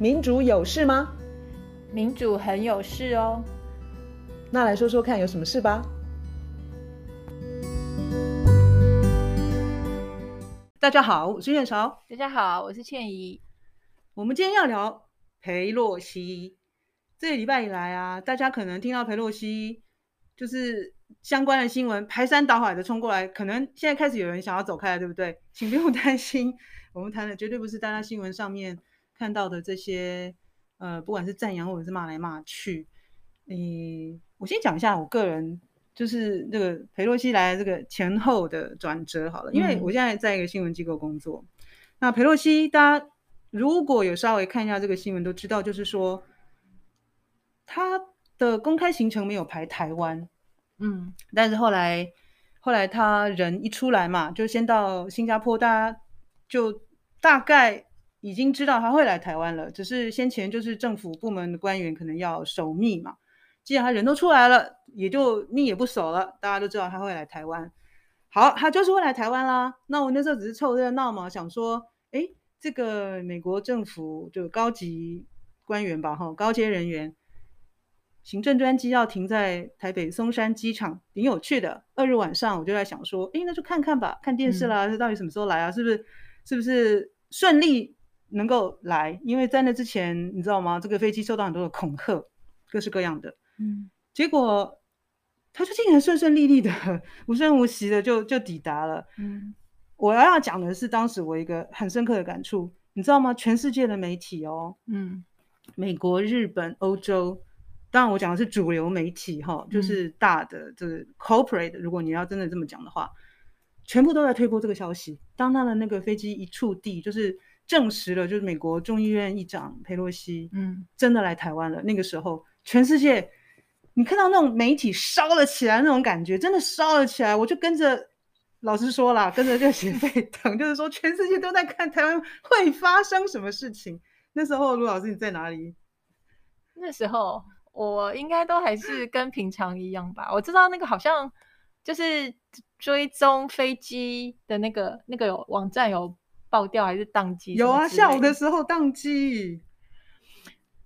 民主有事吗？民主很有事哦。那来说说看，有什么事吧？大家好，我是燕韶。大家好，我是倩怡。我们今天要聊裴洛西。这个礼拜以来啊，大家可能听到裴洛西，就是相关的新闻排山倒海的冲过来，可能现在开始有人想要走开了，对不对？请不用担心，我们谈的绝对不是大家新闻上面看到的这些，呃，不管是赞扬或者是骂来骂去。嗯，我先讲一下我个人，就是这个裴洛西来这个前后的转折好了，因为我现在在一个新闻机构工作。嗯、那裴洛西，大家如果有稍微看一下这个新闻，都知道，就是说他的公开行程没有排台湾。嗯，但是后来，后来他人一出来嘛，就先到新加坡，大家就大概已经知道他会来台湾了。只是先前就是政府部门的官员可能要守密嘛。既然他人都出来了，也就密也不守了，大家都知道他会来台湾。好，他就是会来台湾啦。那我那时候只是凑热闹嘛，想说，哎，这个美国政府就高级官员吧，哈，高阶人员。行政专机要停在台北松山机场，挺有趣的。二日晚上，我就在想说，哎，那就看看吧，看电视啦，这、嗯、到底什么时候来啊？是不是，是不是顺利能够来？因为在那之前，你知道吗？这个飞机受到很多的恐吓，各式各样的。嗯，结果他就竟然顺顺利利的、无声无息的就就抵达了。嗯，我要要讲的是，当时我一个很深刻的感触，你知道吗？全世界的媒体哦，嗯，美国、日本、欧洲。当然，我讲的是主流媒体哈，就是大的就是 corporate。如果你要真的这么讲的话，全部都在推播这个消息。当他的那个飞机一触地，就是证实了，就是美国众议院议长佩洛西，嗯，真的来台湾了。那个时候，全世界你看到那种媒体烧了起来那种感觉，真的烧了起来。我就跟着，老实说啦，跟着热血 沸腾，就是说全世界都在看台湾会发生什么事情。那时候，卢老师你在哪里？那时候。我应该都还是跟平常一样吧。我知道那个好像就是追踪飞机的那个那个有网站有爆掉还是宕机？有啊，下午的时候宕机。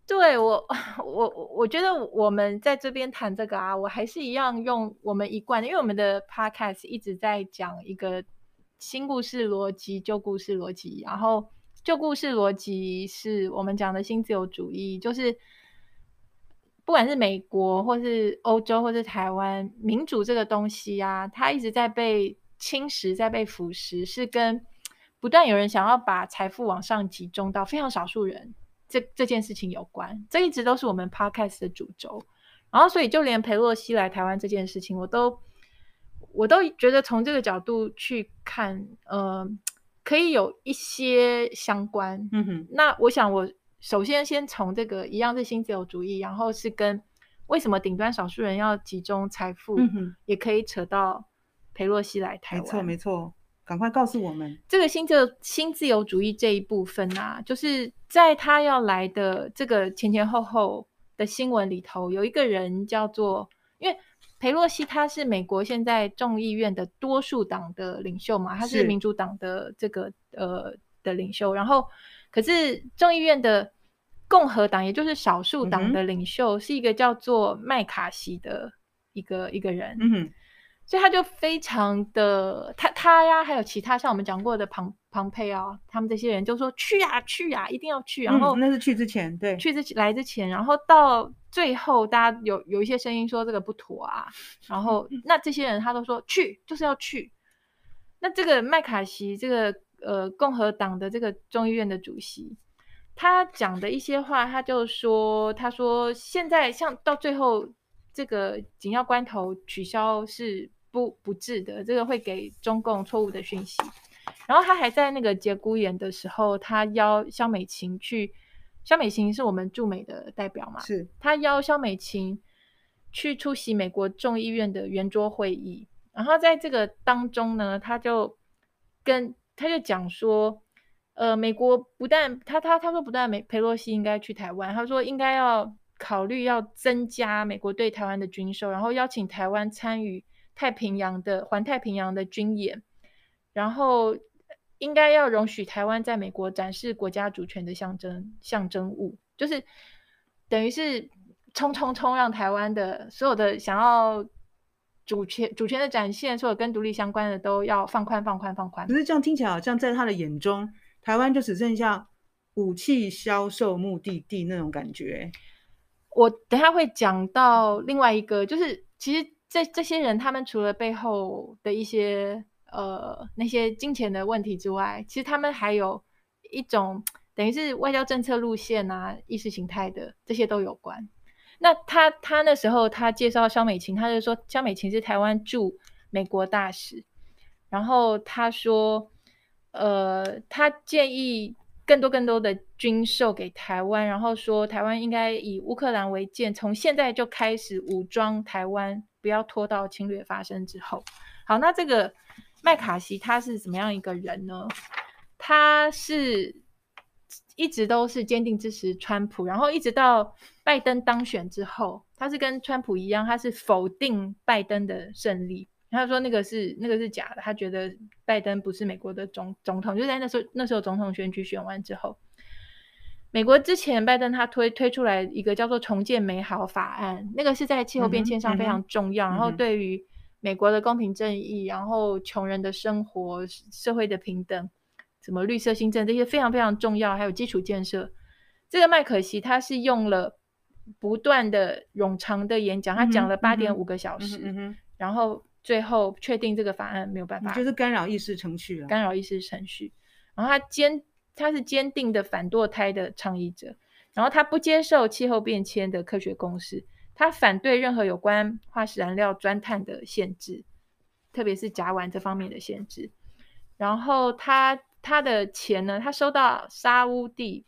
对，我 我我觉得我们在这边谈这个啊，我还是一样用我们一贯的，因为我们的 podcast 一直在讲一个新故事逻辑、旧故事逻辑，然后旧故事逻辑是我们讲的新自由主义，就是。不管是美国，或是欧洲，或是台湾，民主这个东西啊，它一直在被侵蚀，在被腐蚀，是跟不断有人想要把财富往上集中到非常少数人这这件事情有关。这一直都是我们 podcast 的主轴。然后，所以就连裴洛西来台湾这件事情，我都我都觉得从这个角度去看，呃，可以有一些相关。嗯哼，那我想我。首先，先从这个一样是新自由主义，然后是跟为什么顶端少数人要集中财富，嗯、哼也可以扯到裴洛西来台湾。没错，没错，赶快告诉我们这个新自新自由主义这一部分啊，就是在他要来的这个前前后后的新闻里头，有一个人叫做，因为裴洛西他是美国现在众议院的多数党的领袖嘛，他是民主党的这个呃的领袖，然后可是众议院的。共和党，也就是少数党的领袖，是一个叫做麦卡锡的一个一个人，嗯哼，所以他就非常的他他呀，还有其他像我们讲过的庞庞佩奥，他们这些人就说去呀去呀，一定要去。然后、嗯、那是去之前，对，去之前来之前，然后到最后，大家有有一些声音说这个不妥啊，然后那这些人他都说去就是要去。那这个麦卡锡，这个呃共和党的这个众议院的主席。他讲的一些话，他就说：“他说现在像到最后这个紧要关头取消是不不智的，这个会给中共错误的讯息。”然后他还在那个节骨眼的时候，他邀肖美琴去。肖美琴是我们驻美的代表嘛？是。他邀肖美琴去出席美国众议院的圆桌会议。然后在这个当中呢，他就跟他就讲说。呃，美国不但他他他说不但美佩洛西应该去台湾，他说应该要考虑要增加美国对台湾的军售，然后邀请台湾参与太平洋的环太平洋的军演，然后应该要容许台湾在美国展示国家主权的象征象征物，就是等于是冲冲冲，让台湾的所有的想要主权主权的展现，所有跟独立相关的都要放宽放宽放宽。可是这样听起来好像在他的眼中，台湾就只剩下武器销售目的地那种感觉。我等下会讲到另外一个，就是其实这这些人，他们除了背后的一些呃那些金钱的问题之外，其实他们还有一种等于是外交政策路线啊、意识形态的这些都有关。那他他那时候他介绍萧美琴，他就说萧美琴是台湾驻美国大使，然后他说呃他建议。更多更多的军售给台湾，然后说台湾应该以乌克兰为鉴，从现在就开始武装台湾，不要拖到侵略发生之后。好，那这个麦卡锡他是怎么样一个人呢？他是一直都是坚定支持川普，然后一直到拜登当选之后，他是跟川普一样，他是否定拜登的胜利。他说那个是那个是假的，他觉得拜登不是美国的总总统。就在那时候，那时候总统选举选完之后，美国之前拜登他推推出来一个叫做“重建美好法案”，那个是在气候变迁上非常重要，然后对于美国的公平正义，然后穷人的生活、社会的平等，什么绿色新政这些非常非常重要，还有基础建设。这个麦可锡他是用了不断的冗长的演讲，他讲了八点五个小时，然后。最后确定这个法案没有办法，就是干扰议事程序了。干扰议事程序，然后他坚他是坚定的反堕胎的倡议者，然后他不接受气候变迁的科学公式，他反对任何有关化石燃料钻探的限制，特别是甲烷这方面的限制。然后他他的钱呢，他收到沙乌地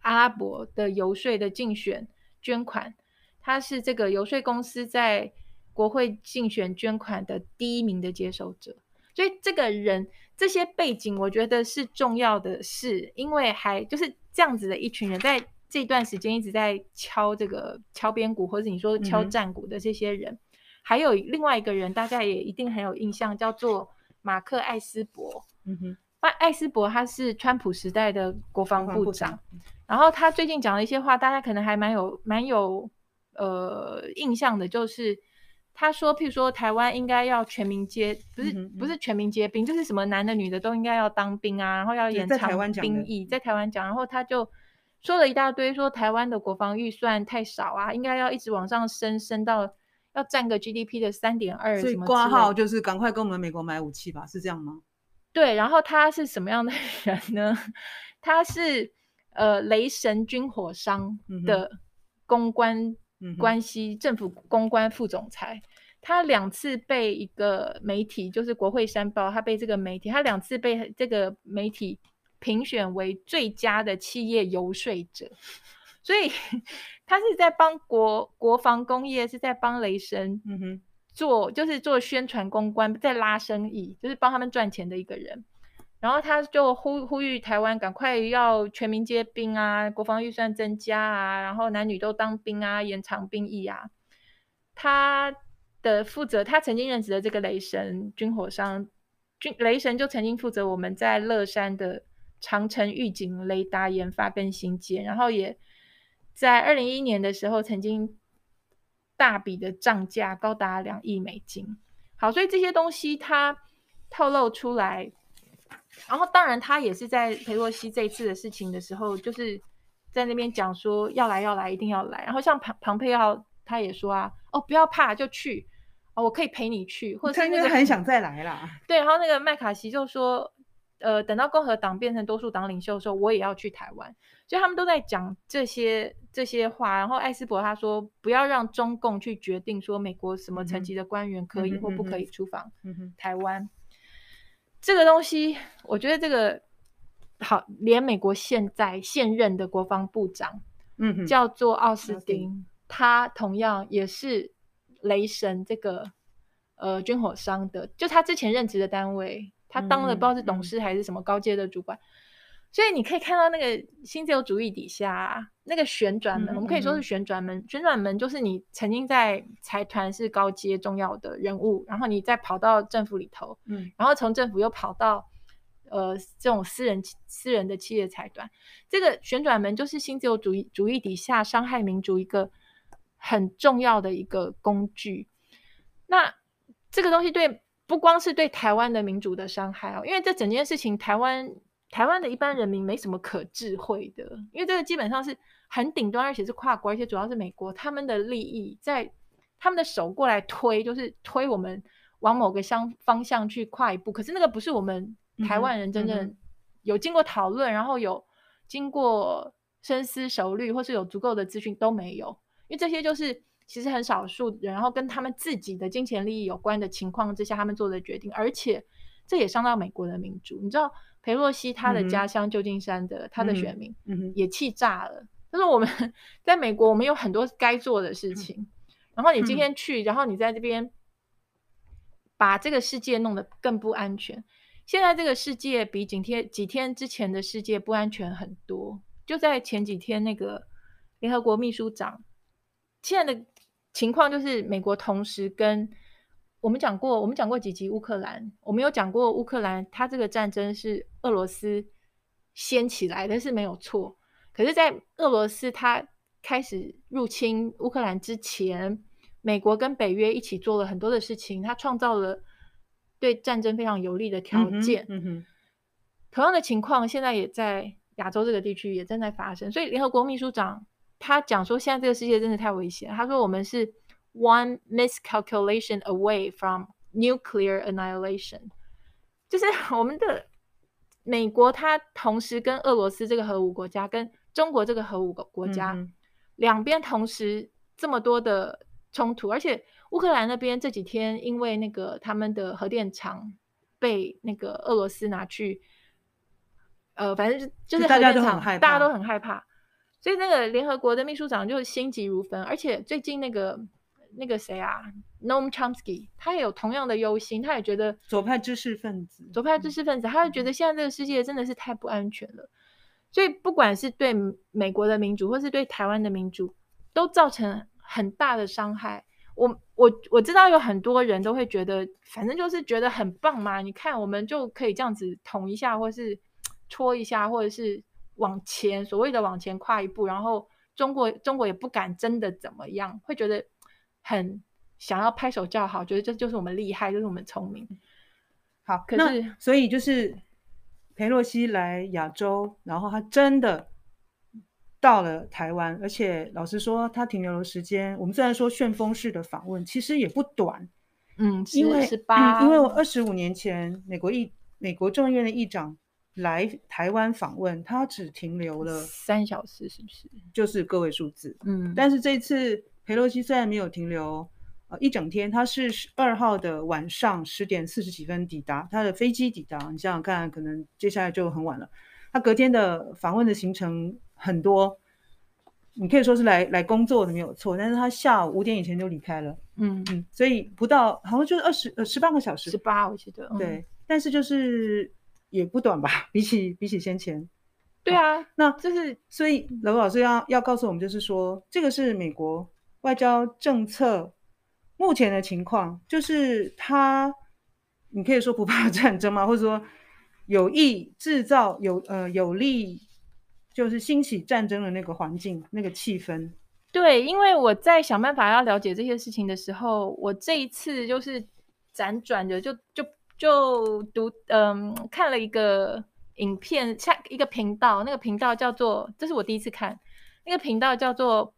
阿拉伯的游说的竞选捐款，他是这个游说公司在。国会竞选捐款的第一名的接受者，所以这个人这些背景，我觉得是重要的事，因为还就是这样子的一群人，在这段时间一直在敲这个敲边鼓，或者你说敲战鼓的这些人，嗯、还有另外一个人，大家也一定很有印象，叫做马克·艾斯伯。嗯哼，艾斯伯他是川普时代的国防部长，然后他最近讲了一些话，大家可能还蛮有蛮有呃印象的，就是。他说：“譬如说，台湾应该要全民皆不是不是全民皆兵，就是什么男的女的都应该要当兵啊，然后要延长兵役，在台湾讲。然后他就说了一大堆，说台湾的国防预算太少啊，应该要一直往上升，升到要占个 GDP 的三点二。所以挂号就是赶快跟我们美国买武器吧，是这样吗？对。然后他是什么样的 人呢？他是呃雷神军火商的公关。”关系政府公关副总裁，他两次被一个媒体，就是国会山报，他被这个媒体，他两次被这个媒体评选为最佳的企业游说者，所以他是在帮国国防工业，是在帮雷神，嗯哼，做就是做宣传公关，在拉生意，就是帮他们赚钱的一个人。然后他就呼呼吁台湾赶快要全民皆兵啊，国防预算增加啊，然后男女都当兵啊，延长兵役啊。他的负责，他曾经认识的这个雷神军火商，军雷神就曾经负责我们在乐山的长城预警雷达研发跟新建，然后也在二零一一年的时候曾经大笔的涨价高达两亿美金。好，所以这些东西他透露出来。然后，当然，他也是在裴洛西这次的事情的时候，就是在那边讲说要来要来，一定要来。然后，像庞庞佩奥他也说啊，哦，不要怕，就去，哦，我可以陪你去，或者是那个很想再来啦。对，然后那个麦卡锡就说，呃，等到共和党变成多数党领袖的时候，我也要去台湾。所以他们都在讲这些这些话。然后艾斯伯他说，不要让中共去决定说美国什么层级的官员可以或不可以出访台湾。这个东西，我觉得这个好，连美国现在现任的国防部长，嗯，叫做奥斯汀，他同样也是雷神这个呃军火商的，就他之前任职的单位，他当了不知道是董事还是什么高阶的主管。嗯所以你可以看到那个新自由主义底下那个旋转门，嗯嗯、我们可以说是旋转门。旋转门就是你曾经在财团是高阶重要的人物，然后你再跑到政府里头，嗯，然后从政府又跑到呃这种私人私人的企业财团。这个旋转门就是新自由主义主义底下伤害民主一个很重要的一个工具。那这个东西对不光是对台湾的民主的伤害哦，因为这整件事情台湾台湾的一般人民没什么可智慧的，因为这个基本上是很顶端，而且是跨国，而且主要是美国他们的利益在。他们的手过来推，就是推我们往某个相方向去跨一步。可是那个不是我们台湾人真正有经过讨论，嗯嗯、然后有经过深思熟虑，或是有足够的资讯都没有。因为这些就是其实很少数人，然后跟他们自己的金钱利益有关的情况之下，他们做的决定。而且这也伤到美国的民主。你知道，裴洛西他的家乡旧金山的、嗯、他的选民也气炸了。他说、嗯嗯：“我们在美国，我们有很多该做的事情。嗯”然后你今天去，嗯、然后你在这边把这个世界弄得更不安全。现在这个世界比几天几天之前的世界不安全很多。就在前几天，那个联合国秘书长现在的情况就是，美国同时跟我们讲过，我们讲过几集乌克兰，我们有讲过乌克兰，它这个战争是俄罗斯掀起来的，是没有错。可是，在俄罗斯它开始入侵乌克兰之前，美国跟北约一起做了很多的事情，它创造了对战争非常有利的条件。嗯嗯、同样的情况现在也在亚洲这个地区也正在发生。所以联合国秘书长他讲说，现在这个世界真的太危险。他说，我们是 one miscalculation away from nuclear annihilation，就是 我们的美国，它同时跟俄罗斯这个核武国家，跟中国这个核武国家。嗯两边同时这么多的冲突，而且乌克兰那边这几天因为那个他们的核电厂被那个俄罗斯拿去，呃，反正就是大家都很害怕，大家都很害怕，所以那个联合国的秘书长就心急如焚。而且最近那个那个谁啊，Noam Chomsky，他也有同样的忧心，他也觉得左派知识分子，左派知识分子，他就觉得现在这个世界真的是太不安全了。所以，不管是对美国的民主，或是对台湾的民主，都造成很大的伤害。我我我知道有很多人都会觉得，反正就是觉得很棒嘛。你看，我们就可以这样子捅一下，或是戳一下，或者是往前所谓的往前跨一步，然后中国中国也不敢真的怎么样，会觉得很想要拍手叫好，觉得这就是我们厉害，就是我们聪明。好，可是所以就是。裴洛西来亚洲，然后他真的到了台湾，而且老实说，他停留的时间，我们虽然说旋风式的访问，其实也不短。嗯，因为因为我二十五年前美国议美国众议院的议长来台湾访问，他只停留了三小时，是不是？就是个位数字。嗯，但是这次裴洛西虽然没有停留。呃，一整天，他是十二号的晚上十点四十几分抵达，他的飞机抵达。你想想看，可能接下来就很晚了。他隔天的访问的行程很多，你可以说是来来工作的没有错，但是他下午五点以前就离开了。嗯嗯，所以不到好像就是二十呃十八个小时，十八我记得。对，嗯、但是就是也不短吧，比起比起先前。对啊，那就是所以罗老师要要告诉我们，就是说这个是美国外交政策。目前的情况就是他，你可以说不怕战争吗？或者说有意制造有呃有利，就是兴起战争的那个环境、那个气氛。对，因为我在想办法要了解这些事情的时候，我这一次就是辗转着就就就读嗯看了一个影片，下一个频道，那个频道叫做，这是我第一次看，那个频道叫做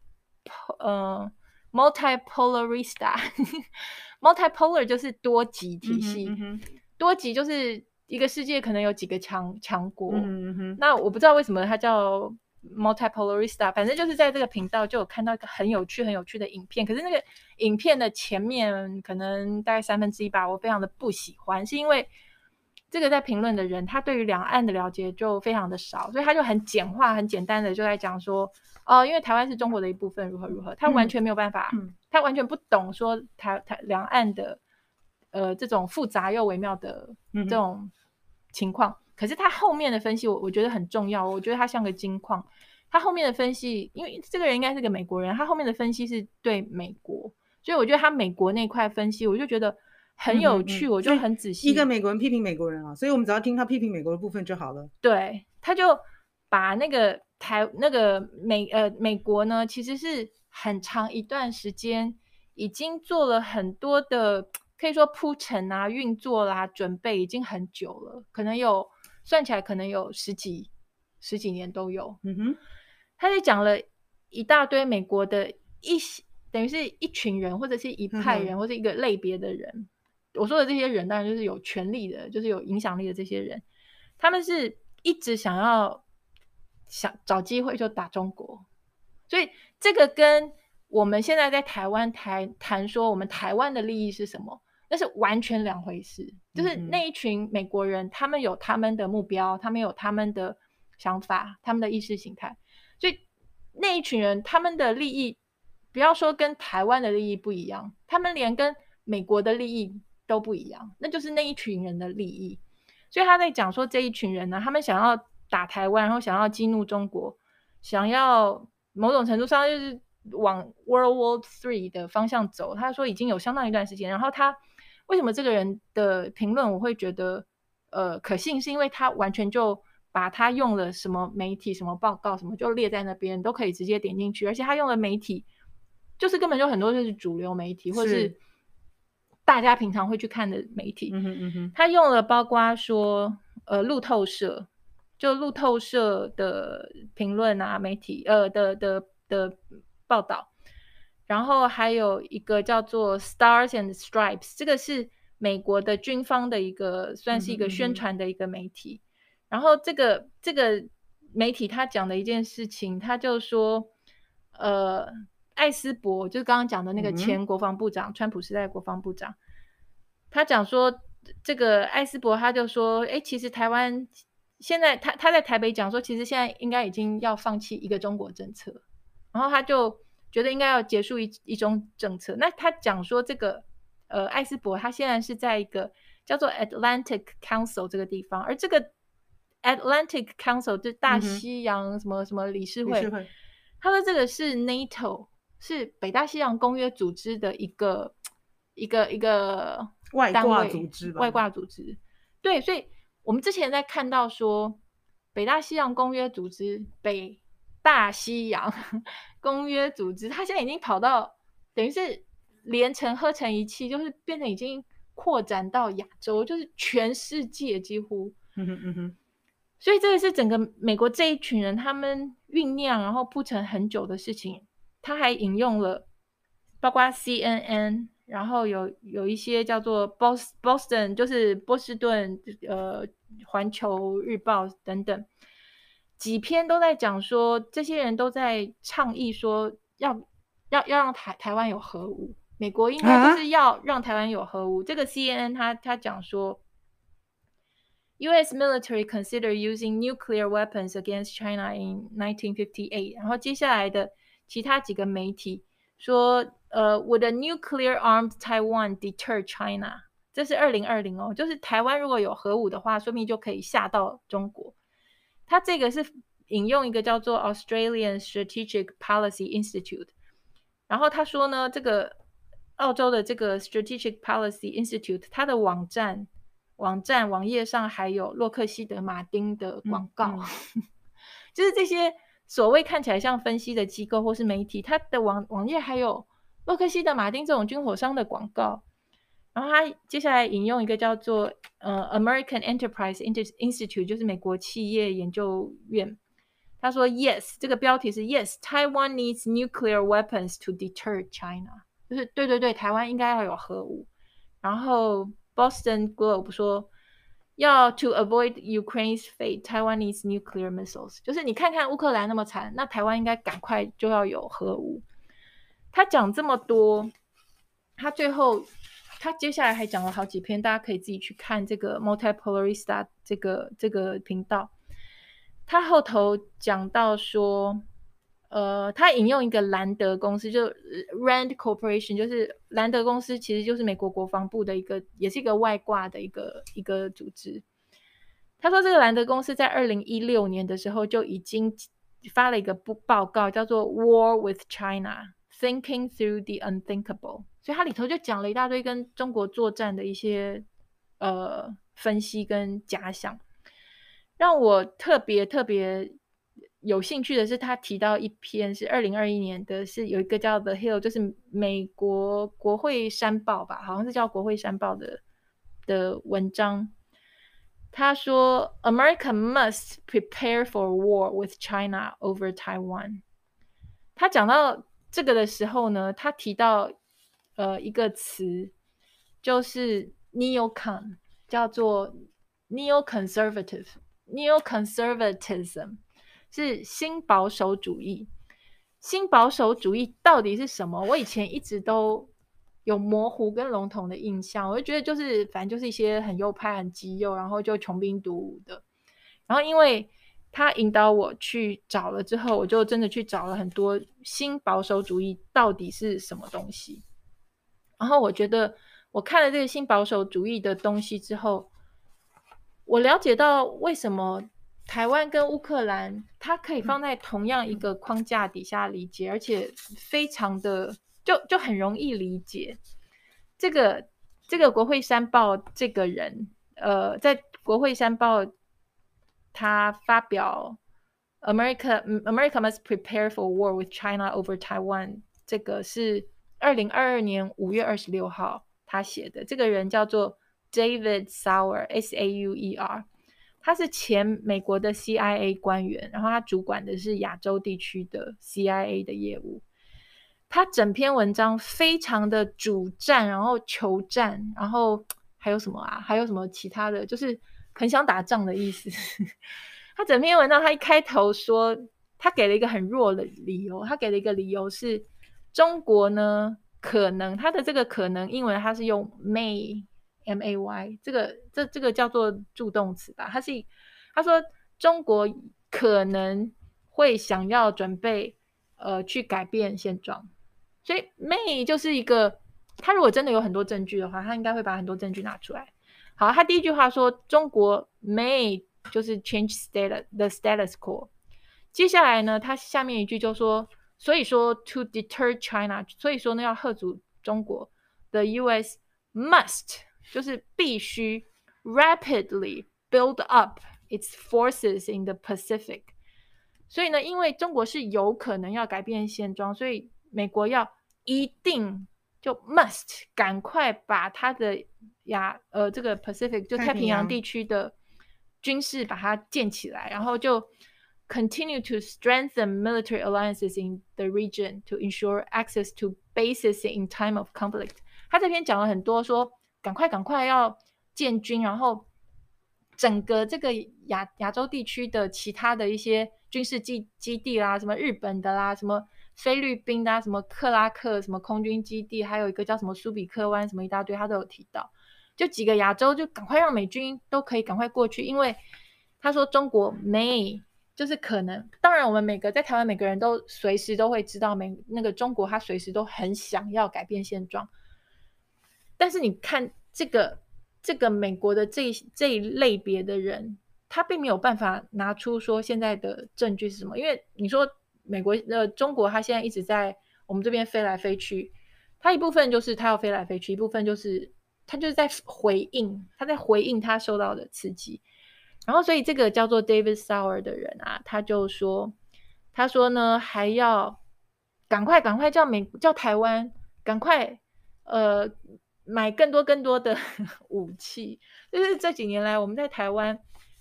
嗯。Multipolarista，multipolar 就是多极体系，嗯嗯、多极就是一个世界可能有几个强强国。那我不知道为什么它叫 multipolarista，反正就是在这个频道就有看到一个很有趣、很有趣的影片。可是那个影片的前面可能大概三分之一吧，我非常的不喜欢，是因为这个在评论的人他对于两岸的了解就非常的少，所以他就很简化、很简单的就在讲说。哦，因为台湾是中国的一部分，如何如何，他完全没有办法，嗯、他完全不懂说台台两岸的，呃，这种复杂又微妙的这种情况。可是他后面的分析我，我我觉得很重要，我觉得他像个金矿。他后面的分析，因为这个人应该是个美国人，他后面的分析是对美国，所以我觉得他美国那块分析，我就觉得很有趣，嗯嗯嗯，我就很仔细。一个美国人批评美国人啊，所以我们只要听他批评美国的部分就好了。对，他就把那个台那个美呃美国呢，其实是很长一段时间已经做了很多的，可以说铺陈啊、运作啦、啊、准备已经很久了，可能有算起来可能有十几十几年都有。嗯哼，他就讲了一大堆美国的一等于是一群人或者是一派人、嗯、或者一个类别的人。我说的这些人当然就是有权力的，就是有影响力的这些人，他们是一直想要想找机会就打中国，所以这个跟我们现在在台湾谈谈说我们台湾的利益是什么，那是完全两回事。就是那一群美国人，他们有他们的目标，他们有他们的想法，他们的意识形态，所以那一群人他们的利益，不要说跟台湾的利益不一样，他们连跟美国的利益。都不一样，那就是那一群人的利益。所以他在讲说，这一群人呢，他们想要打台湾，然后想要激怒中国，想要某种程度上就是往 World War Three 的方向走。他说已经有相当一段时间。然后他为什么这个人的评论我会觉得呃可信，是因为他完全就把他用了什么媒体、什么报告、什么就列在那边，都可以直接点进去。而且他用的媒体就是根本就很多就是主流媒体，或者是。大家平常会去看的媒体，嗯哼嗯哼，他用了包括说，呃，路透社，就路透社的评论啊，媒体，呃的的的报道，然后还有一个叫做 Stars and Stripes，这个是美国的军方的一个，算是一个宣传的一个媒体。嗯嗯，然后这个这个媒体他讲的一件事情，他就说，呃。艾斯伯就是刚刚讲的那个前国防部长，嗯、川普时代国防部长，他讲说，这个艾斯伯他就说，哎，其实台湾现在他他在台北讲说，其实现在应该已经要放弃一个中国政策，然后他就觉得应该要结束一一种政策。那他讲说，这个呃，艾斯伯他现在是在一个叫做 Atlantic Council 这个地方，而这个 Atlantic Council 就是大西洋什么什么理事会，他说这个是 NATO。是北大西洋公约组织的一个一个一个外挂组织吧？外挂组织，对，所以我们之前在看到说北大西洋公约组织、北大西洋公约组织，它现在已经跑到等于是连成合成一气，就是变成已经扩展到亚洲，就是全世界几乎。嗯哼嗯哼。所以这个是整个美国这一群人他们酝酿然后铺陈很久的事情。他还引用了包括 CNN，然后有有一些叫做 Boston，就是波士顿，呃，环球日报等等几篇都在讲说，这些人都在倡议说要要要让台台湾有核武，美国应该就是要让台湾有核武。啊、这个 CNN 他他讲说，U.S. military consider using nuclear weapons against China in 1958，然后接下来的。其他几个媒体说，呃，Would a nuclear armed Taiwan deter China？这是二零二零哦，就是台湾如果有核武的话，说不定就可以吓到中国。他这个是引用一个叫做 Australian Strategic Policy Institute，然后他说呢，这个澳洲的这个 Strategic Policy Institute，它的网站网站网页上还有洛克希德马丁的广告，嗯嗯、就是这些。所谓看起来像分析的机构或是媒体，它的网网页还有洛克希德马丁这种军火商的广告。然后他接下来引用一个叫做呃 American Enterprise Institute，就是美国企业研究院。他说：“Yes，这个标题是 Yes，Taiwan needs nuclear weapons to deter China。”就是对对对，台湾应该要有核武。然后 Boston Globe 说。要 to avoid Ukraine's fate, Taiwan needs nuclear missiles。就是你看看乌克兰那么惨，那台湾应该赶快就要有核武。他讲这么多，他最后他接下来还讲了好几篇，大家可以自己去看这个 Multipolarista 这个这个频道。他后头讲到说。呃，他引用一个兰德公司，就 Rand Corporation，就是兰德公司，其实就是美国国防部的一个，也是一个外挂的一个一个组织。他说，这个兰德公司在二零一六年的时候就已经发了一个报报告，叫做《War with China: Thinking Through the Unthinkable，所以它里头就讲了一大堆跟中国作战的一些呃分析跟假想，让我特别特别有兴趣的是，他提到一篇是二零二一年的，是有一个叫 The Hill，就是美国国会山报吧，好像是叫国会山报的的文章。他说：“America must prepare for war with China over Taiwan。”他讲到这个的时候呢，他提到呃一个词，就是 neocon，叫做 neoconservative，neoconservatism。是新保守主义，新保守主义到底是什么？我以前一直都有模糊跟笼统的印象，我就觉得就是反正就是一些很右派、很极右，然后就穷兵黩武的。然后因为他引导我去找了之后，我就真的去找了很多新保守主义到底是什么东西。然后我觉得我看了这个新保守主义的东西之后，我了解到为什么。台湾跟乌克兰，它可以放在同样一个框架底下理解，而且非常的就就很容易理解。这个这个国会山报这个人，呃，在国会山报他发表 America America must prepare for war with China over Taiwan，这个是二零二二年五月二十六号他写的。这个人叫做 David Sauer S A U E R。他是前美国的 CIA 官员，然后他主管的是亚洲地区的 CIA 的业务。他整篇文章非常的主战，然后求战，然后还有什么啊？还有什么其他的？就是很想打仗的意思。他整篇文章，他一开头说，他给了一个很弱的理由，他给了一个理由是中国呢，可能它的这个可能英文它是用 may。M A Y 这个这这个叫做助动词吧，它是他说中国可能会想要准备呃去改变现状，所以 may 就是一个他如果真的有很多证据的话，他应该会把很多证据拿出来。好，他第一句话说中国 may 就是 change status the status quo，接下来呢，他下面一句就说，所以说 to deter China，所以说呢要吓阻中国，the U S must。就是必须 rapidly build up its forces in the Pacific。所以呢，因为中国是有可能要改变现状，所以美国要一定就 must 赶快把它的亚呃这个 Pacific 就太平洋地区的军事把它建起来，然后就 continue to strengthen military alliances in the region to ensure access to bases in time of conflict。他这篇讲了很多说。赶快，赶快要建军，然后整个这个亚亚洲地区的其他的一些军事基基地啦，什么日本的啦，什么菲律宾的，什么克拉克什么空军基地，还有一个叫什么苏比克湾，什么一大堆，他都有提到。就几个亚洲，就赶快让美军都可以赶快过去，因为他说中国没，就是可能。当然，我们每个在台湾每个人都随时都会知道，美那个中国他随时都很想要改变现状。但是你看这个这个美国的这这一类别的人，他并没有办法拿出说现在的证据是什么，因为你说美国呃中国他现在一直在我们这边飞来飞去，他一部分就是他要飞来飞去，一部分就是他就是在回应，他在回应他受到的刺激，然后所以这个叫做 David Sauer 的人啊，他就说他说呢还要赶快赶快叫美叫台湾赶快呃。买更多更多的 武器，就是这几年来我们在台湾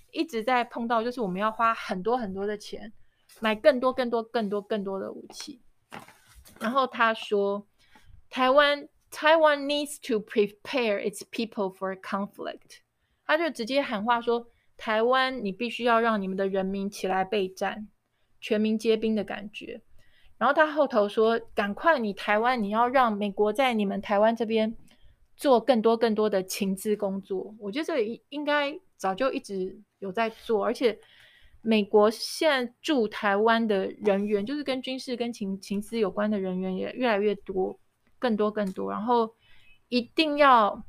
一直在碰到，就是我们要花很多很多的钱买更多更多更多更多的武器。然后他说，台湾台湾 needs to prepare its people for conflict。他就直接喊话说，台湾你必须要让你们的人民起来备战，全民皆兵的感觉。然后他后头说，赶快你台湾你要让美国在你们台湾这边。做更多更多的情资工作，我觉得这应应该早就一直有在做，而且美国现在驻台湾的人员，就是跟军事跟情情资有关的人员也越来越多，更多更多，然后一定要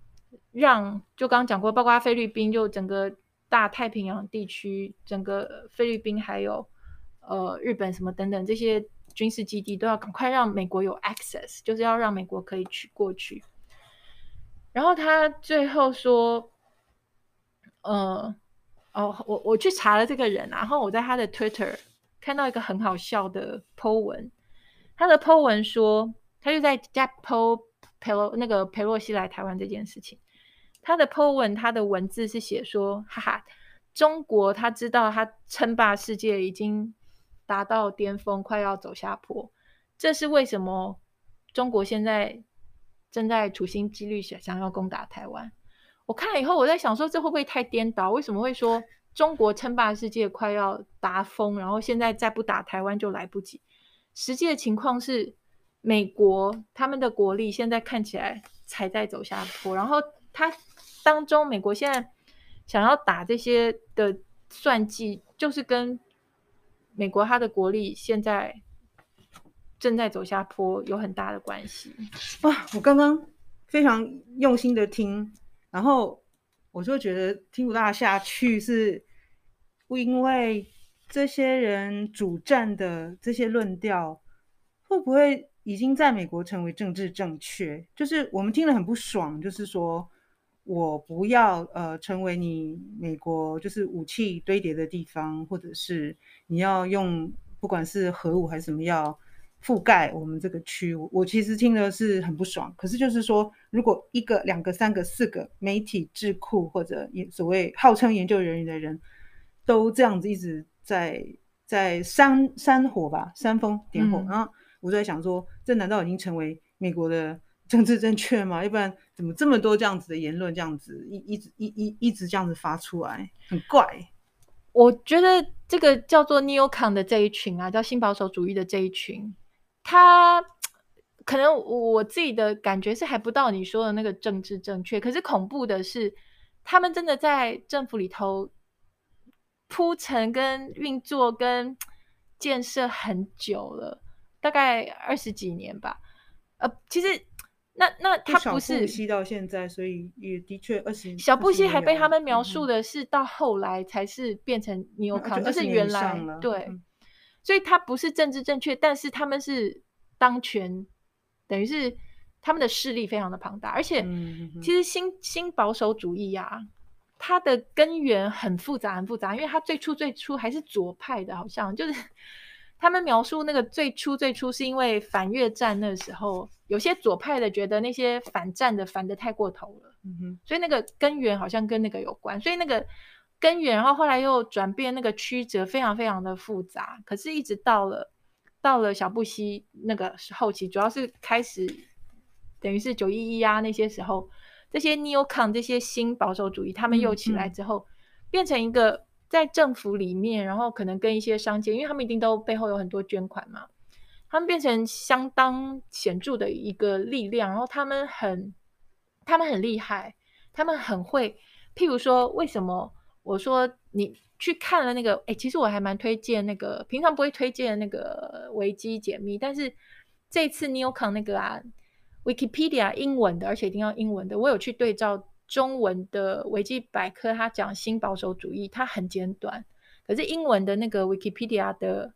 让，就刚刚讲过，包括菲律宾，就整个大太平洋地区，整个菲律宾还有呃日本什么等等这些军事基地都要赶快让美国有 access，就是要让美国可以去过去。然后他最后说，呃，哦，我我去查了这个人，然后我在他的 Twitter 看到一个很好笑的 po 文，他的 po 文说，他就在加 po 裴洛那个裴洛西来台湾这件事情，他的 po 文他的文字是写说，哈哈，中国他知道他称霸世界已经达到巅峰，快要走下坡，这是为什么？中国现在。正在处心积虑想想要攻打台湾，我看了以后，我在想说，这会不会太颠倒？为什么会说中国称霸世界快要达峰，然后现在再不打台湾就来不及？实际的情况是，美国他们的国力现在看起来才在走下坡，然后他当中美国现在想要打这些的算计，就是跟美国他的国力现在。正在走下坡，有很大的关系。哇！我刚刚非常用心的听，然后我就觉得听不大下去，是因为这些人主战的这些论调，会不会已经在美国成为政治正确？就是我们听了很不爽，就是说我不要呃成为你美国就是武器堆叠的地方，或者是你要用不管是核武还是什么要。覆盖我们这个区，我其实听的是很不爽。可是就是说，如果一个、两个、三个、四个媒体智库或者所谓号称研究人员的人都这样子一直在在煽煽火吧，煽风点火，嗯、然后我就在想说，这难道已经成为美国的政治正确吗？要不然怎么这么多这样子的言论，这样子一一直一一一直这样子发出来，很怪。我觉得这个叫做 Neocon 的这一群啊，叫新保守主义的这一群。他可能我自己的感觉是还不到你说的那个政治正确，可是恐怖的是，他们真的在政府里头铺陈、跟运作、跟建设很久了，大概二十几年吧。呃，其实那那他不是小布希到现在，所以也的确二十小布希还被他们描述的是到后来才是变成尼欧康，就是原来对。嗯所以他不是政治正确，但是他们是当权，等于是他们的势力非常的庞大，而且其实新新保守主义啊，它的根源很复杂很复杂，因为它最初最初还是左派的，好像就是他们描述那个最初最初是因为反越战那时候，有些左派的觉得那些反战的反的太过头了，嗯哼，所以那个根源好像跟那个有关，所以那个。根源，然后后来又转变，那个曲折非常非常的复杂。可是，一直到了到了小布希那个后期，主要是开始等于是九一一啊那些时候，这些 neocon 这些新保守主义，他们又起来之后，嗯嗯、变成一个在政府里面，然后可能跟一些商界，因为他们一定都背后有很多捐款嘛，他们变成相当显著的一个力量。然后他们很他们很厉害，他们很会，譬如说为什么？我说你去看了那个，哎，其实我还蛮推荐那个，平常不会推荐那个维基解密，但是这次 Neocon 那个啊，Wikipedia 英文的，而且一定要英文的，我有去对照中文的维基百科，它讲新保守主义，它很简短，可是英文的那个 Wikipedia 的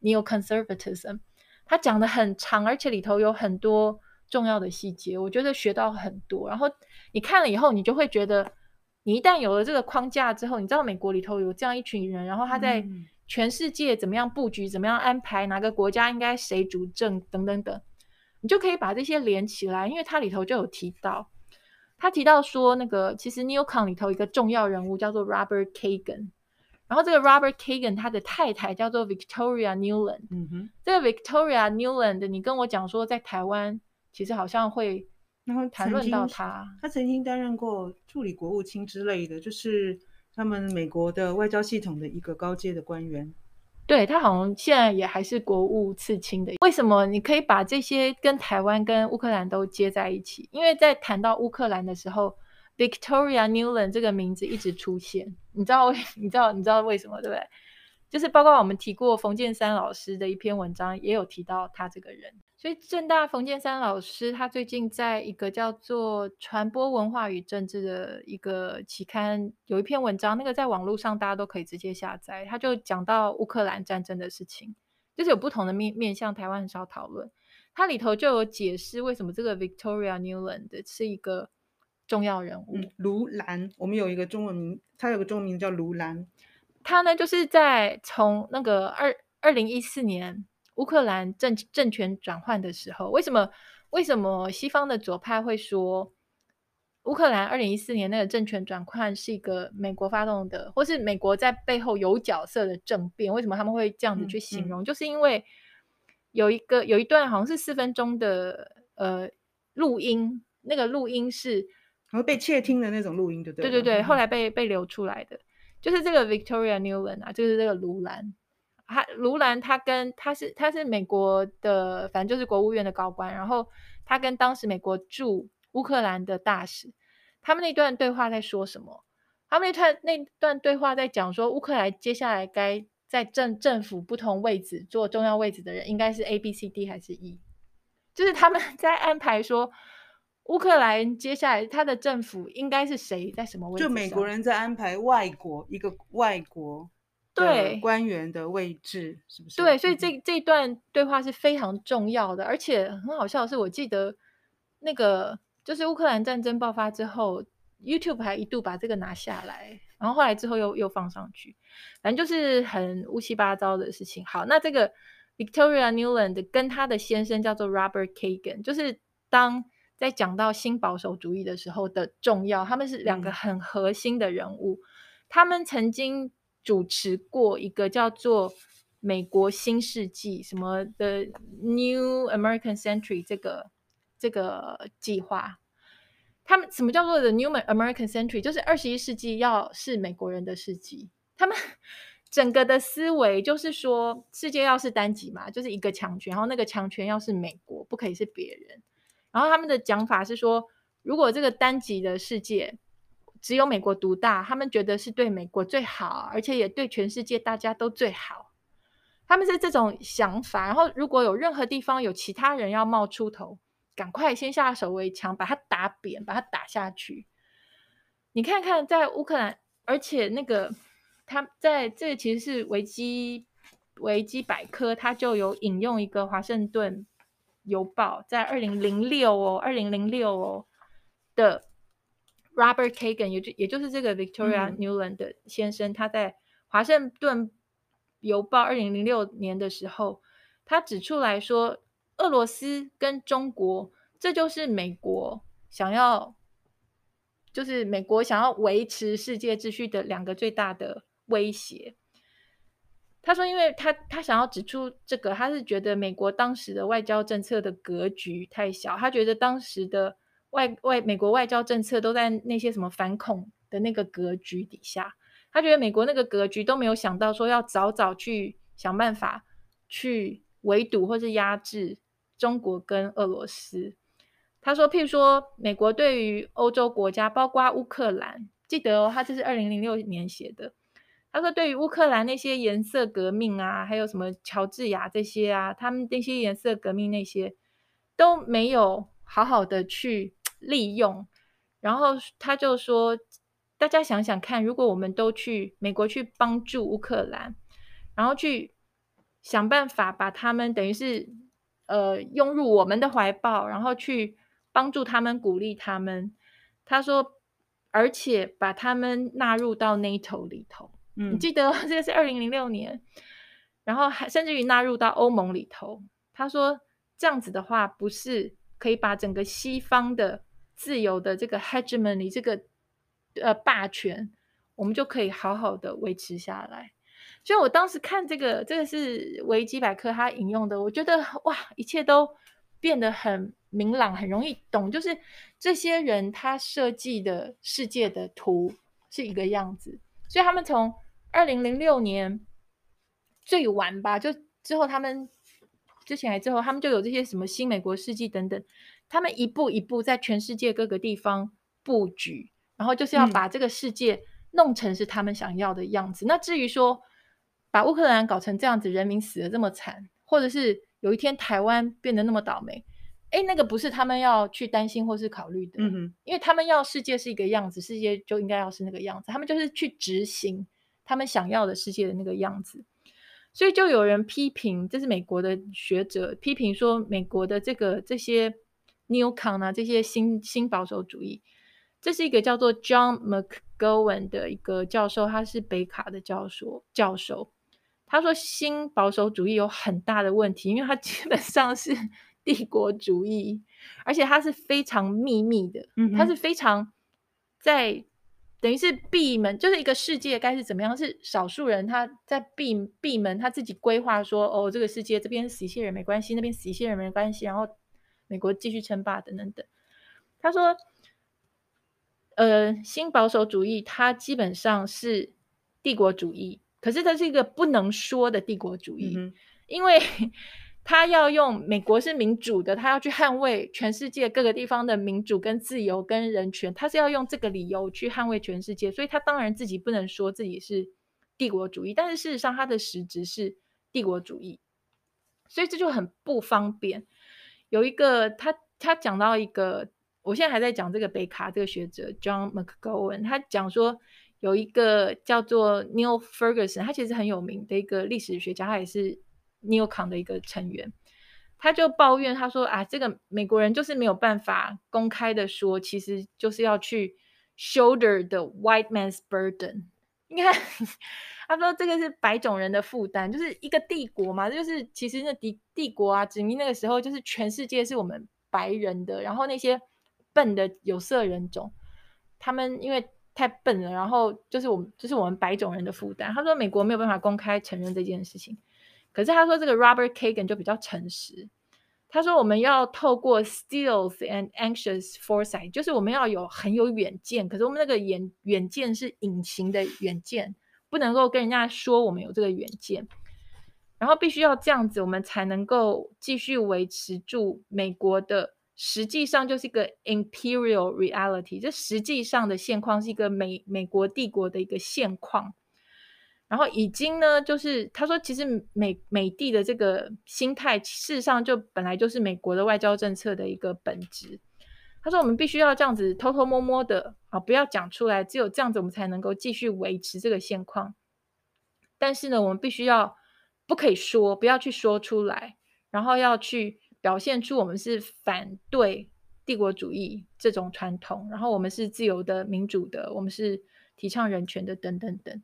Neoconservatism，它讲的很长，而且里头有很多重要的细节，我觉得学到很多，然后你看了以后，你就会觉得。你一旦有了这个框架之后，你知道美国里头有这样一群人，然后他在全世界怎么样布局、怎么样安排，哪个国家应该谁主政等等等，你就可以把这些连起来。因为它里头就有提到，他提到说，那个其实 Newcom 里头一个重要人物叫做 Robert Kagan，然后这个 Robert Kagan 他的太太叫做 Victoria Newland。嗯哼，这个 Victoria Newland，你跟我讲说在台湾其实好像会。然后谈论到他，他曾经担任过助理国务卿之类的，就是他们美国的外交系统的一个高阶的官员。对，他好像现在也还是国务次卿的。为什么你可以把这些跟台湾、跟乌克兰都接在一起？因为在谈到乌克兰的时候，Victoria Newland 这个名字一直出现。你知道为？你知道？你知道为什么？对不对？就是包括我们提过冯建山老师的一篇文章，也有提到他这个人。所以政大冯建三老师他最近在一个叫做《传播文化与政治》的一个期刊有一篇文章，那个在网络上大家都可以直接下载。他就讲到乌克兰战争的事情，就是有不同的面面向，台湾很少讨论。它里头就有解释为什么这个 Victoria Newland 是一个重要人物。嗯，卢兰，我们有一个中文名，他有个中文名叫卢兰。他呢，就是在从那个二二零一四年乌克兰政政权转换的时候，为什么为什么西方的左派会说乌克兰二零一四年那个政权转换是一个美国发动的，或是美国在背后有角色的政变？为什么他们会这样子去形容？嗯嗯、就是因为。有一个有一段好像是四分钟的呃录音，那个录音是然后被窃听的那种录音，对不对？对对对，后来被被流出来的，就是这个 Victoria Newland 啊，就是这个卢兰，他卢兰他跟他是他是美国的，反正就是国务院的高官，然后他跟当时美国驻乌克兰的大使，他们那段对话在说什么？他们那段那段对话在讲说乌克兰接下来该。在政政府不同位置做重要位置的人，应该是 A、B、C、D 还是 E？就是他们 在安排说，乌克兰接下来他的政府应该是谁在什么位置？就美国人在安排外国一个外国对官员的位置，是不是？对，所以这这段对话是非常重要的，而且很好笑的是，我记得那个就是乌克兰战争爆发之后，YouTube 还一度把这个拿下来。然后后来之后又又放上去，反正就是很乌七八糟的事情。好，那这个 Victoria Newland 跟她的先生叫做 Robert Kagan，就是当在讲到新保守主义的时候的重要，他们是两个很核心的人物。嗯、他们曾经主持过一个叫做美国新世纪什么的 New American Century 这个这个计划。他们什么叫做 The New American Century？就是二十一世纪要是美国人的世纪。他们 整个的思维就是说，世界要是单极嘛，就是一个强权，然后那个强权要是美国，不可以是别人。然后他们的讲法是说，如果这个单极的世界只有美国独大，他们觉得是对美国最好，而且也对全世界大家都最好。他们是这种想法。然后如果有任何地方有其他人要冒出头，赶快先下手为强，把他打扁，把他打下去。你看看，在乌克兰，而且那个他在这个其实是维基维基百科，他就有引用一个华盛顿邮报在二零零六哦，二零零六哦的 Robert Kagan，也就也就是这个 Victoria Newland 的先生，嗯、他在华盛顿邮报二零零六年的时候，他指出来说。俄罗斯跟中国，这就是美国想要，就是美国想要维持世界秩序的两个最大的威胁。他说，因为他他想要指出这个，他是觉得美国当时的外交政策的格局太小，他觉得当时的外外美国外交政策都在那些什么反恐的那个格局底下，他觉得美国那个格局都没有想到说要早早去想办法去围堵或是压制。中国跟俄罗斯，他说，譬如说，美国对于欧洲国家，包括乌克兰，记得哦，他这是二零零六年写的。他说，对于乌克兰那些颜色革命啊，还有什么乔治亚这些啊，他们那些颜色革命那些都没有好好的去利用。然后他就说，大家想想看，如果我们都去美国去帮助乌克兰，然后去想办法把他们等于是。呃，拥入我们的怀抱，然后去帮助他们，鼓励他们。他说，而且把他们纳入到 NATO 里头。嗯，你记得这个是二零零六年，然后还甚至于纳入到欧盟里头。他说，这样子的话，不是可以把整个西方的自由的这个 hegemony 这个呃霸权，我们就可以好好的维持下来。所以我当时看这个，这个是维基百科他引用的，我觉得哇，一切都变得很明朗，很容易懂。就是这些人他设计的世界的图是一个样子，所以他们从二零零六年最晚吧，就之后他们之前还之后，他们就有这些什么新美国世纪等等，他们一步一步在全世界各个地方布局，然后就是要把这个世界弄成是他们想要的样子。嗯、那至于说，把乌克兰搞成这样子，人民死的这么惨，或者是有一天台湾变得那么倒霉，哎，那个不是他们要去担心或是考虑的，嗯哼，因为他们要世界是一个样子，世界就应该要是那个样子，他们就是去执行他们想要的世界的那个样子。所以就有人批评，这是美国的学者批评说，美国的这个这些 Neocon 啊，这些新新保守主义，这是一个叫做 John McGowan 的一个教授，他是北卡的教授教授。他说新保守主义有很大的问题，因为它基本上是 帝国主义，而且它是非常秘密的，嗯哼，它是非常在等于是闭门，就是一个世界该是怎么样，是少数人他在闭闭门，他自己规划说，哦，这个世界这边死一些人没关系，那边死一些人没关系，然后美国继续称霸等等等。他说，呃，新保守主义它基本上是帝国主义。可是它是一个不能说的帝国主义，嗯、因为 他要用美国是民主的，他要去捍卫全世界各个地方的民主跟自由跟人权，他是要用这个理由去捍卫全世界，所以他当然自己不能说自己是帝国主义，但是事实上他的实质是帝国主义，所以这就很不方便。有一个他他讲到一个，我现在还在讲这个北卡这个学者 John McGowan，他讲说。有一个叫做 Neil Ferguson，他其实很有名的一个历史学家，他也是 Neocon 的一个成员。他就抱怨，他说啊，这个美国人就是没有办法公开的说，其实就是要去 shoulder the white man's burden。你看，他说这个是白种人的负担，就是一个帝国嘛，就是其实那帝帝国啊，殖民那个时候就是全世界是我们白人的，然后那些笨的有色人种，他们因为。太笨了，然后就是我们，就是我们白种人的负担。他说美国没有办法公开承认这件事情，可是他说这个 Robert Kagan 就比较诚实。他说我们要透过 stealth and anxious foresight，就是我们要有很有远见，可是我们那个远远见是隐形的远见，不能够跟人家说我们有这个远见，然后必须要这样子，我们才能够继续维持住美国的。实际上就是一个 imperial reality，这实际上的现况是一个美美国帝国的一个现况。然后已经呢，就是他说，其实美美帝的这个心态，事实上就本来就是美国的外交政策的一个本质。他说，我们必须要这样子偷偷摸摸的啊，不要讲出来，只有这样子，我们才能够继续维持这个现况。但是呢，我们必须要不可以说，不要去说出来，然后要去。表现出我们是反对帝国主义这种传统，然后我们是自由的、民主的，我们是提倡人权的，等等等。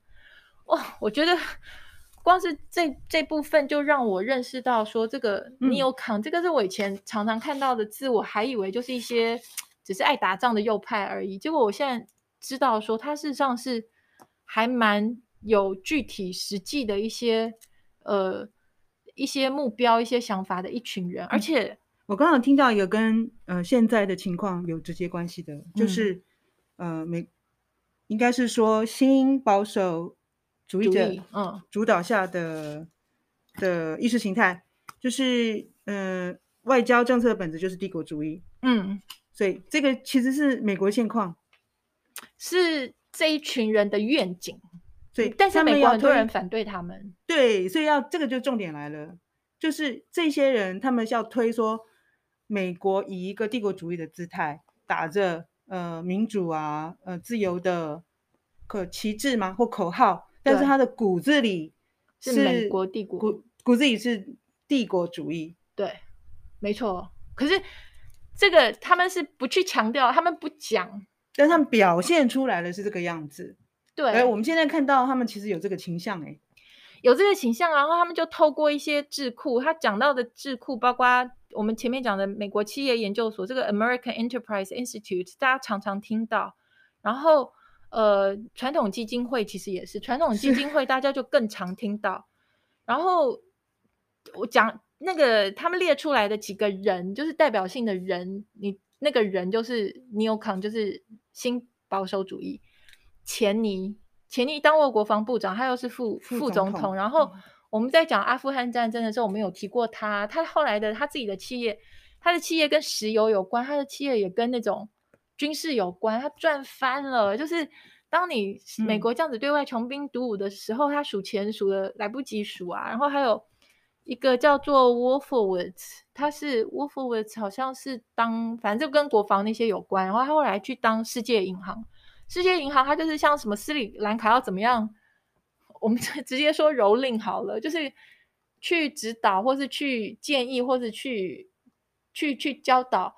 哇，我觉得 光是这这部分就让我认识到，说这个 Neocon，、嗯、这个是我以前常常看到的字，我还以为就是一些只是爱打仗的右派而已。结果我现在知道，说他事实上是还蛮有具体实际的一些呃。一些目标、一些想法的一群人，而且我刚刚听到一个跟呃现在的情况有直接关系的，就是、嗯、呃美应该是说新保守主义者嗯。主导下的的意识形态，就是嗯、呃、外交政策的本质就是帝国主义，嗯，所以这个其实是美国现况，是这一群人的愿景。所以，但是美国很多人反对他们。对，所以要这个就重点来了，就是这些人他们要推说，美国以一个帝国主义的姿态，打着呃民主啊、呃自由的可旗帜吗？或口号，但是他的骨子里是，是美国帝国，骨骨子里是帝国主义。对，没错。可是这个他们是不去强调，他们不讲，但他们表现出来的是这个样子。对，哎，我们现在看到他们其实有这个倾向，哎，有这个倾向，然后他们就透过一些智库，他讲到的智库，包括我们前面讲的美国企业研究所，这个 American Enterprise Institute，大家常常听到。然后，呃，传统基金会其实也是传统基金会，大家就更常听到。然后我讲那个他们列出来的几个人，就是代表性的人，你那个人就是 Neocon，就是新保守主义。钱尼，钱尼当过国防部长，他又是副副总统。总统然后我们在讲阿富汗战争的时候，我们有提过他。他后来的他自己的企业，他的企业跟石油有关，他的企业也跟那种军事有关，他赚翻了。就是当你美国这样子对外穷兵黩武的时候，嗯、他数钱数的来不及数啊。然后还有一个叫做 Wolfowitz，他是 Wolfowitz，好像是当反正就跟国防那些有关，然后他后来去当世界银行。世界银行他就是像什么斯里兰卡要怎么样，我们直接说蹂躏好了，就是去指导，或是去建议，或是去去去教导，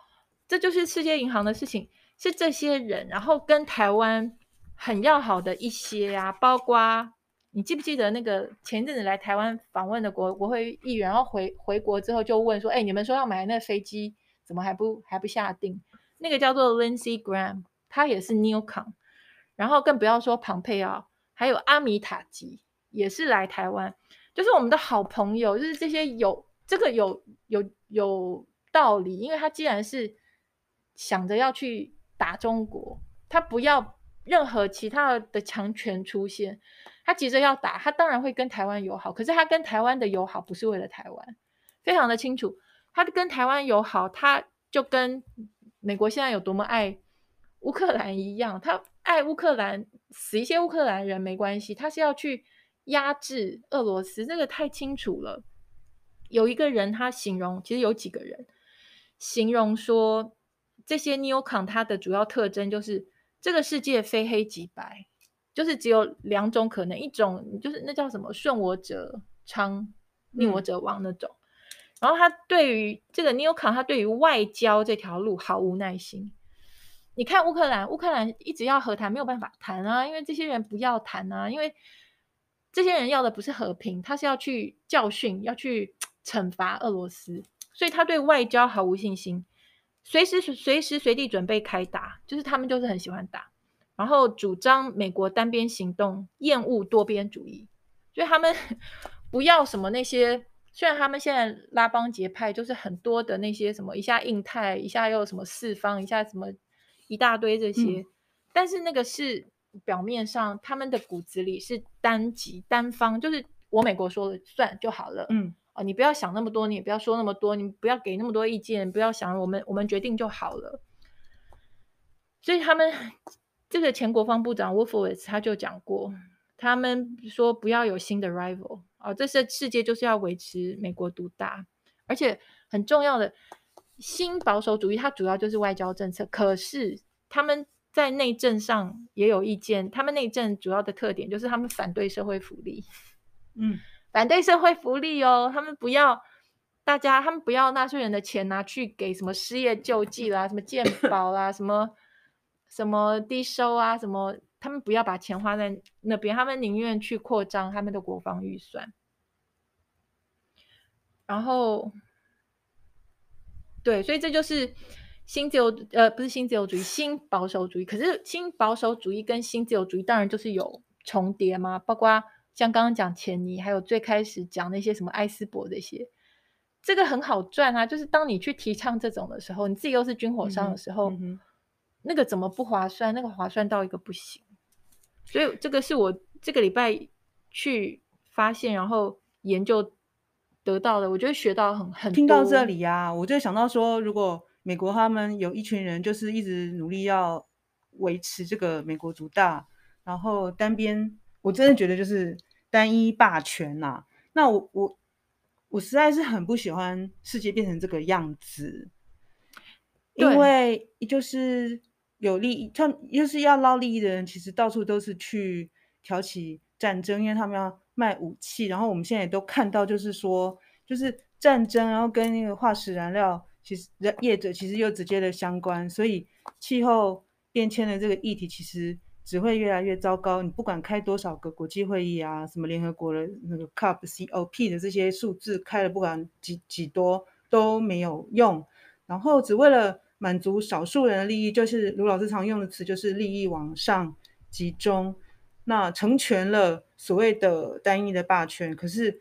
这就是世界银行的事情。是这些人，然后跟台湾很要好的一些啊，包括你记不记得那个前阵子来台湾访问的国国会议员，然后回回国之后就问说：“哎，你们说要买那飞机，怎么还不还不下定？”那个叫做 Lindsey Graham，他也是 Newcom，然后更不要说庞佩奥，还有阿米塔吉也是来台湾，就是我们的好朋友，就是这些有这个有有有道理，因为他既然是想着要去。打中国，他不要任何其他的强权出现，他急着要打，他当然会跟台湾友好。可是他跟台湾的友好不是为了台湾，非常的清楚。他跟台湾友好，他就跟美国现在有多么爱乌克兰一样，他爱乌克兰，死一些乌克兰人没关系，他是要去压制俄罗斯，这个太清楚了。有一个人他形容，其实有几个人形容说。这些 neocon 它的主要特征就是这个世界非黑即白，就是只有两种可能，一种就是那叫什么顺我者昌，逆我者亡那种。嗯、然后他对于这个 neocon，他对于外交这条路毫无耐心。你看乌克兰，乌克兰一直要和谈，没有办法谈啊，因为这些人不要谈啊，因为这些人要的不是和平，他是要去教训，要去 惩罚俄罗斯，所以他对外交毫无信心。随时随时随地准备开打，就是他们就是很喜欢打，然后主张美国单边行动，厌恶多边主义，所以他们 不要什么那些。虽然他们现在拉帮结派，就是很多的那些什么，一下印太，一下又什么四方，一下什么一大堆这些，嗯、但是那个是表面上，他们的骨子里是单极单方，就是我美国说了算就好了。嗯。哦，你不要想那么多，你也不要说那么多，你不要给那么多意见，不要想我们我们决定就好了。所以他们这个前国防部长 Wolfowitz 他就讲过，他们说不要有新的 rival 哦，这是世界就是要维持美国独大，而且很重要的新保守主义，它主要就是外交政策，可是他们在内政上也有意见，他们内政主要的特点就是他们反对社会福利，嗯。反对社会福利哦，他们不要大家，他们不要纳税人的钱拿去给什么失业救济啦，什么健 保啦，什么什么低收啊，什么他们不要把钱花在那边，他们宁愿去扩张他们的国防预算。然后，对，所以这就是新自由呃，不是新自由主义，新保守主义。可是新保守主义跟新自由主义当然就是有重叠嘛，包括。像刚刚讲钱尼，还有最开始讲那些什么艾斯伯这些，这个很好赚啊。就是当你去提倡这种的时候，你自己又是军火商的时候，那个怎么不划算？那个划算到一个不行。所以这个是我这个礼拜去发现，然后研究得到的。我觉得学到很很多。听到这里啊，我就想到说，如果美国他们有一群人，就是一直努力要维持这个美国独大，然后单边。我真的觉得就是单一霸权呐、啊，那我我我实在是很不喜欢世界变成这个样子，因为就是有利益，他又是要捞利益的人，其实到处都是去挑起战争，因为他们要卖武器。然后我们现在也都看到，就是说，就是战争，然后跟那个化石燃料，其实业者其实又直接的相关，所以气候变迁的这个议题其实。只会越来越糟糕。你不管开多少个国际会议啊，什么联合国的那个 COP、COP 的这些数字开了，不管几几多都没有用。然后只为了满足少数人的利益，就是卢老师常用的词，就是利益往上集中，那成全了所谓的单一的霸权。可是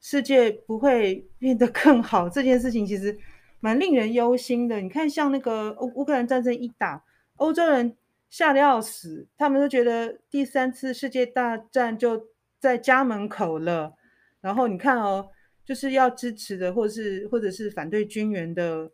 世界不会变得更好，这件事情其实蛮令人忧心的。你看，像那个乌乌克兰战争一打，欧洲人。吓得要死，他们都觉得第三次世界大战就在家门口了。然后你看哦，就是要支持的，或是或者是反对军援的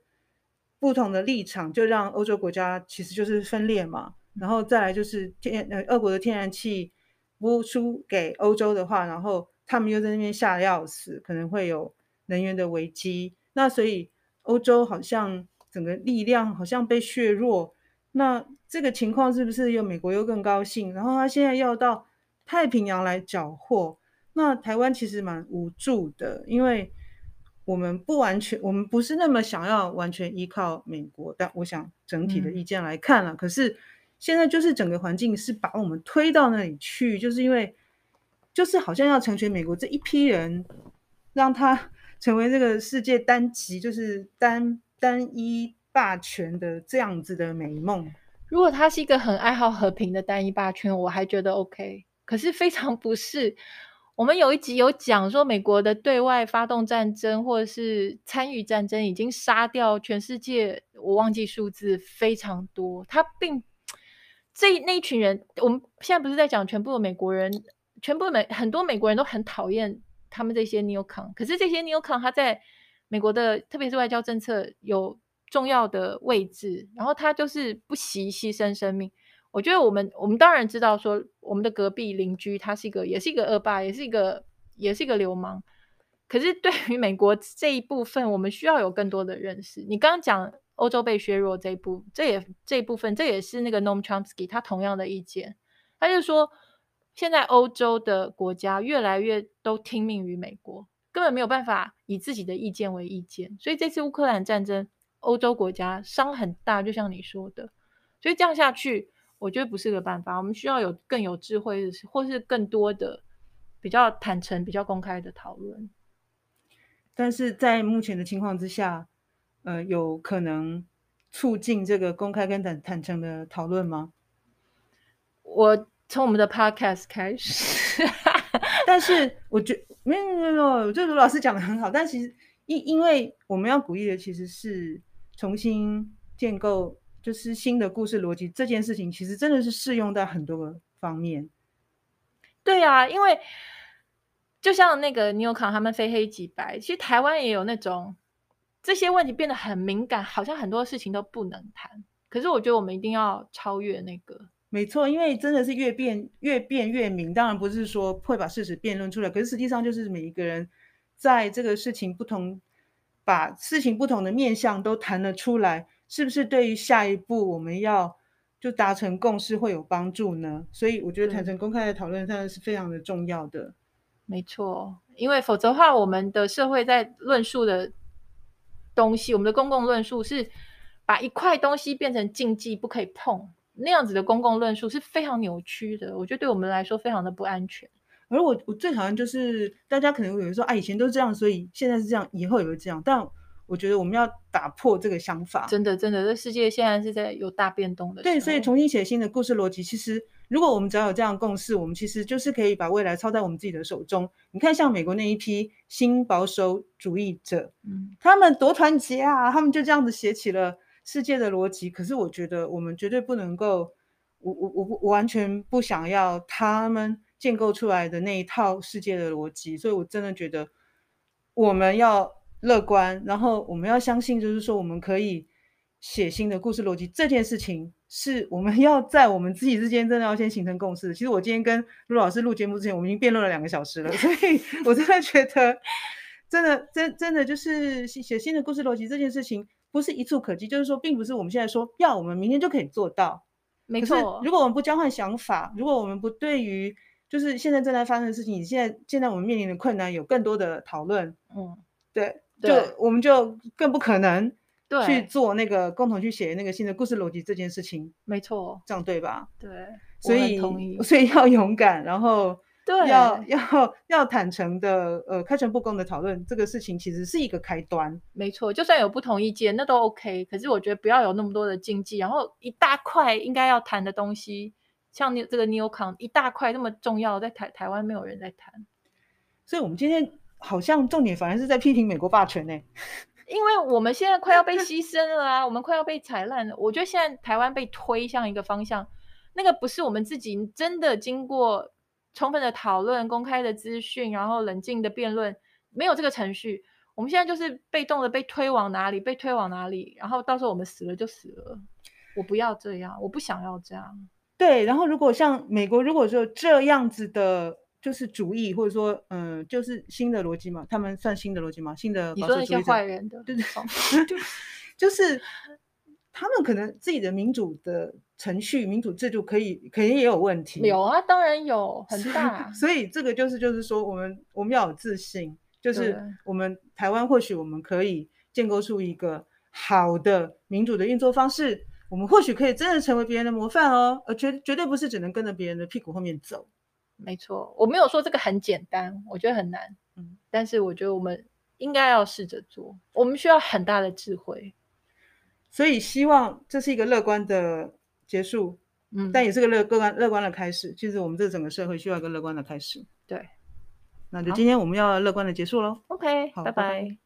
不同的立场，就让欧洲国家其实就是分裂嘛。然后再来就是天呃，俄国的天然气不输给欧洲的话，然后他们又在那边吓得要死，可能会有能源的危机。那所以欧洲好像整个力量好像被削弱。那这个情况是不是又美国又更高兴？然后他现在要到太平洋来缴获，那台湾其实蛮无助的，因为我们不完全，我们不是那么想要完全依靠美国。但我想整体的意见来看了，嗯、可是现在就是整个环境是把我们推到那里去，就是因为就是好像要成全美国这一批人，让他 成为这个世界单极，就是单单一。霸权的这样子的美梦，如果他是一个很爱好和平的单一霸权，我还觉得 OK。可是非常不是。我们有一集有讲说，美国的对外发动战争或者是参与战争，已经杀掉全世界，我忘记数字非常多。他并这那一群人，我们现在不是在讲全部的美国人，全部美很多美国人都很讨厌他们这些 neocon。可是这些 neocon 他在美国的，特别是外交政策有。重要的位置，然后他就是不惜牺牲生命。我觉得我们我们当然知道说，我们的隔壁邻居他是一个，也是一个恶霸，也是一个，也是一个流氓。可是对于美国这一部分，我们需要有更多的认识。你刚刚讲欧洲被削弱这一部，这也这一部分，这也是那个 Noam Chomsky 他同样的意见。他就说，现在欧洲的国家越来越都听命于美国，根本没有办法以自己的意见为意见。所以这次乌克兰战争。欧洲国家伤很大，就像你说的，所以这样下去，我觉得不是个办法。我们需要有更有智慧，或是更多的比较坦诚、比较公开的讨论。但是在目前的情况之下，呃，有可能促进这个公开跟坦坦诚的讨论吗？我从我们的 podcast 开始，但是我觉得没有没有没有，我觉得卢老师讲的很好，但其实因因为我们要鼓励的其实是。重新建构就是新的故事逻辑这件事情，其实真的是适用在很多个方面。对啊，因为就像那个 neocon 他们非黑即白，其实台湾也有那种这些问题变得很敏感，好像很多事情都不能谈。可是我觉得我们一定要超越那个。没错，因为真的是越辩越辩越明。当然不是说会把事实辩论出来，可是实际上就是每一个人在这个事情不同。把事情不同的面向都谈了出来，是不是对于下一步我们要就达成共识会有帮助呢？所以我觉得坦诚公开的讨论当然是非常的重要的。没错，因为否则的话，我们的社会在论述的东西，我们的公共论述是把一块东西变成禁忌，不可以碰，那样子的公共论述是非常扭曲的。我觉得对我们来说非常的不安全。而我我最讨厌就是大家可能会有人说啊，以前都是这样，所以现在是这样，以后也会这样。但我觉得我们要打破这个想法。真的真的，这世界现在是在有大变动的。对，所以重新写新的故事逻辑。其实，如果我们只要有这样的共识，我们其实就是可以把未来操在我们自己的手中。你看，像美国那一批新保守主义者，嗯，他们多团结啊！他们就这样子写起了世界的逻辑。可是，我觉得我们绝对不能够，我我我我完全不想要他们。建构出来的那一套世界的逻辑，所以我真的觉得我们要乐观，然后我们要相信，就是说我们可以写新的故事逻辑。这件事情是我们 要在我们自己之间真的要先形成共识。其实我今天跟陆老师录节目之前，我们已经辩论了两个小时了，所以我真的觉得，真的真真的就是写新的故事逻辑这件事情不是一蹴可及，就是说，并不是我们现在说要，我们明天就可以做到。没错。如果我们不交换想法，如果我们不对于就是现在正在发生的事情，现在现在我们面临的困难有更多的讨论，嗯，对，就我们就更不可能去做那个共同去写那个新的故事逻辑这件事情，没错，这样对吧？对，所以所以要勇敢，然后对，要要要坦诚的，呃，开诚布公的讨论这个事情，其实是一个开端，没错，就算有不同意见，那都 OK，可是我觉得不要有那么多的禁忌，然后一大块应该要谈的东西。像你这个 neocon 一大块那么重要，在台台湾没有人在谈，所以我们今天好像重点反而是在批评美国霸权呢，因为我们现在快要被 牺牲了啊，我们快要被踩烂了。我觉得现在台湾被推向一个方向，那个不是我们自己真的经过充分的讨论、公开的资讯，然后冷静的辩论，没有这个程序，我们现在就是被动的被推往哪里，被推往哪里，然后到时候我们死了就死了。我不要这样，我不想要这样。对，然后如果像美国，如果说这样子的就是主义，或者说嗯、呃，就是新的逻辑嘛，他们算新的逻辑吗？新的你说那些坏人的，对对，就就是他们可能自己的民主的程序、民主制度可以，肯定也有问题。有啊，当然有，很大。所以这个就是就是说，我们我们要有自信，就是我们台湾或许我们可以建构出一个好的民主的运作方式。我们或许可以真的成为别人的模范哦，呃绝绝对不是只能跟着别人的屁股后面走。没错，我没有说这个很简单，我觉得很难。嗯，但是我觉得我们应该要试着做。我们需要很大的智慧，所以希望这是一个乐观的结束。嗯，但也是个乐乐观乐观的开始。其实我们这整个社会需要一个乐观的开始。对，那就今天我们要乐观的结束喽。OK，好，拜拜。拜拜。